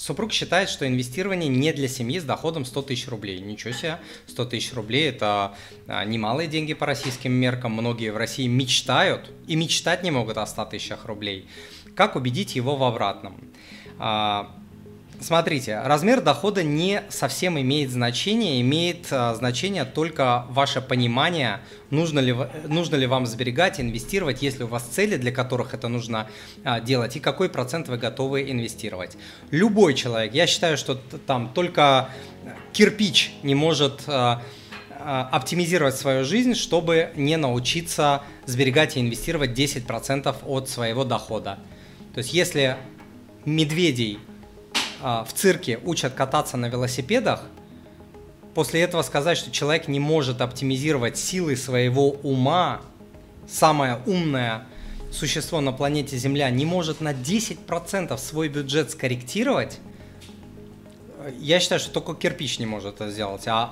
Супруг считает, что инвестирование не для семьи с доходом 100 тысяч рублей. Ничего себе, 100 тысяч рублей – это а, немалые деньги по российским меркам. Многие в России мечтают и мечтать не могут о 100 тысячах рублей. Как убедить его в обратном? Смотрите, размер дохода не совсем имеет значение, имеет а, значение только ваше понимание, нужно ли, нужно ли вам сберегать, инвестировать, если у вас цели, для которых это нужно а, делать, и какой процент вы готовы инвестировать. Любой человек, я считаю, что там только кирпич не может а, оптимизировать свою жизнь, чтобы не научиться сберегать и инвестировать 10% от своего дохода. То есть если медведей в цирке учат кататься на велосипедах, после этого сказать, что человек не может оптимизировать силы своего ума, самое умное существо на планете Земля не может на 10% свой бюджет скорректировать, я считаю, что только кирпич не может это сделать, а,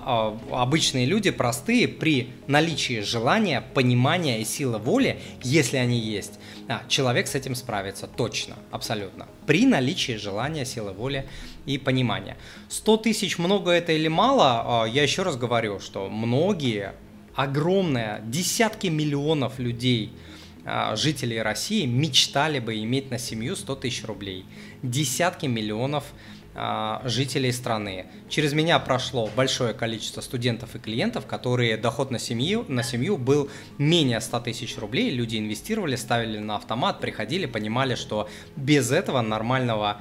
а обычные люди простые при наличии желания, понимания и силы воли, если они есть, а, человек с этим справится точно, абсолютно. При наличии желания, силы воли и понимания. 100 тысяч много это или мало, а, я еще раз говорю, что многие, огромное, десятки миллионов людей, а, жителей России мечтали бы иметь на семью 100 тысяч рублей. Десятки миллионов людей жителей страны. Через меня прошло большое количество студентов и клиентов, которые доход на семью, на семью был менее 100 тысяч рублей. Люди инвестировали, ставили на автомат, приходили, понимали, что без этого нормального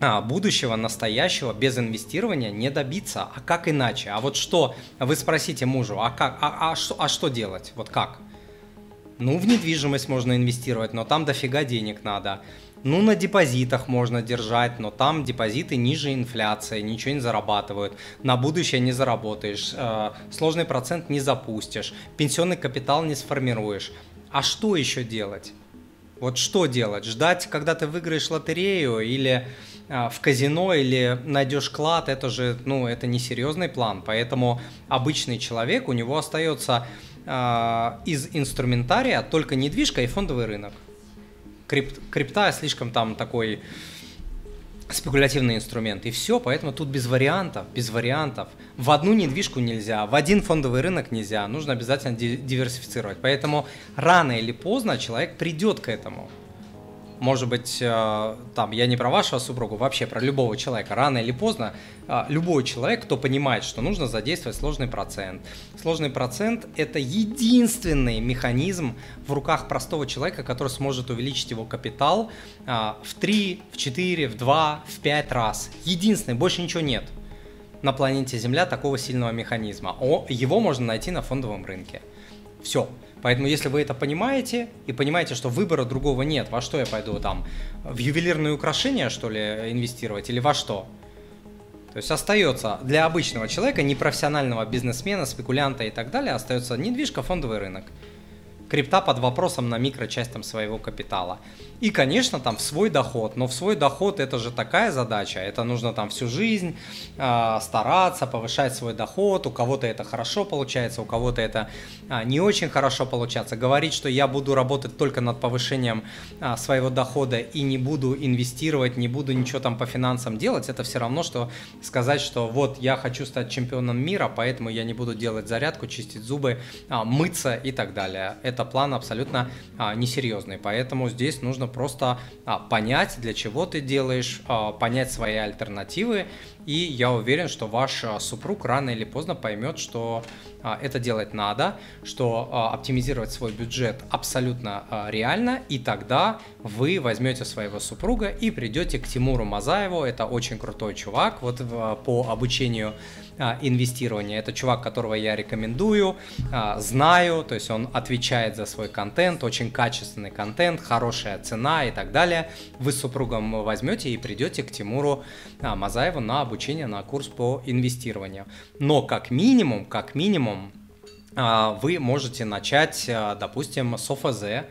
а, будущего, настоящего, без инвестирования не добиться. А как иначе? А вот что, вы спросите мужу, а, как, а, а, что, а что делать? Вот как? Ну, в недвижимость можно инвестировать, но там дофига денег надо. Ну, на депозитах можно держать, но там депозиты ниже инфляции, ничего не зарабатывают. На будущее не заработаешь, э, сложный процент не запустишь, пенсионный капитал не сформируешь. А что еще делать? Вот что делать? Ждать, когда ты выиграешь лотерею или э, в казино или найдешь клад, это же, ну, это не серьезный план. Поэтому обычный человек, у него остается э, из инструментария только недвижка и фондовый рынок крип, крипта слишком там такой спекулятивный инструмент. И все, поэтому тут без вариантов, без вариантов. В одну недвижку нельзя, в один фондовый рынок нельзя, нужно обязательно диверсифицировать. Поэтому рано или поздно человек придет к этому может быть, э, там, я не про вашего супругу, вообще про любого человека, рано или поздно, э, любой человек, кто понимает, что нужно задействовать сложный процент. Сложный процент – это единственный механизм в руках простого человека, который сможет увеличить его капитал э, в 3, в 4, в 2, в 5 раз. Единственный, больше ничего нет на планете Земля такого сильного механизма. Его можно найти на фондовом рынке. Все. Поэтому, если вы это понимаете и понимаете, что выбора другого нет, во что я пойду там, в ювелирные украшения, что ли, инвестировать или во что? То есть остается для обычного человека, непрофессионального бизнесмена, спекулянта и так далее, остается недвижка, фондовый рынок крипта под вопросом на микрочасть там, своего капитала. И, конечно, там в свой доход, но в свой доход это же такая задача, это нужно там всю жизнь э, стараться, повышать свой доход, у кого-то это хорошо получается, у кого-то это э, не очень хорошо получается. Говорить, что я буду работать только над повышением э, своего дохода и не буду инвестировать, не буду ничего там по финансам делать, это все равно, что сказать, что вот я хочу стать чемпионом мира, поэтому я не буду делать зарядку, чистить зубы, э, мыться и так далее. Это это план абсолютно а, несерьезный. Поэтому здесь нужно просто а, понять, для чего ты делаешь, а, понять свои альтернативы. И я уверен, что ваш а, супруг рано или поздно поймет, что а, это делать надо, что а, оптимизировать свой бюджет абсолютно реально, и тогда вы возьмете своего супруга и придете к Тимуру Мазаеву. Это очень крутой чувак вот по обучению инвестирования. Это чувак, которого я рекомендую, знаю, то есть он отвечает за свой контент, очень качественный контент, хорошая цена и так далее. Вы с супругом возьмете и придете к Тимуру Мазаеву на обучение на курс по инвестированию. Но как минимум, как минимум, а, вы можете начать, а, допустим, с ОФЗ,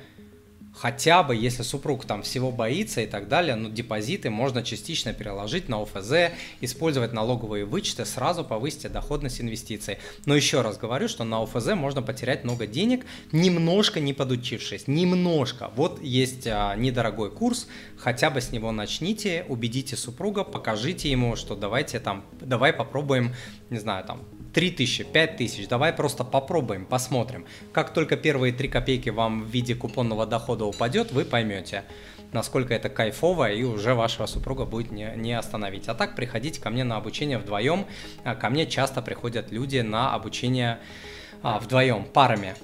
хотя бы, если супруг там всего боится и так далее, но депозиты можно частично переложить на ОФЗ, использовать налоговые вычеты, сразу повысить доходность инвестиций. Но еще раз говорю, что на ОФЗ можно потерять много денег, немножко не подучившись, немножко. Вот есть а, недорогой курс, хотя бы с него начните, убедите супруга, покажите ему, что давайте там, давай попробуем, не знаю, там 3 тысячи, 5 тысяч, давай просто попробуем, посмотрим. Как только первые 3 копейки вам в виде купонного дохода упадет, вы поймете, насколько это кайфово, и уже вашего супруга будет не, не остановить. А так приходите ко мне на обучение вдвоем. А ко мне часто приходят люди на обучение а, вдвоем, парами.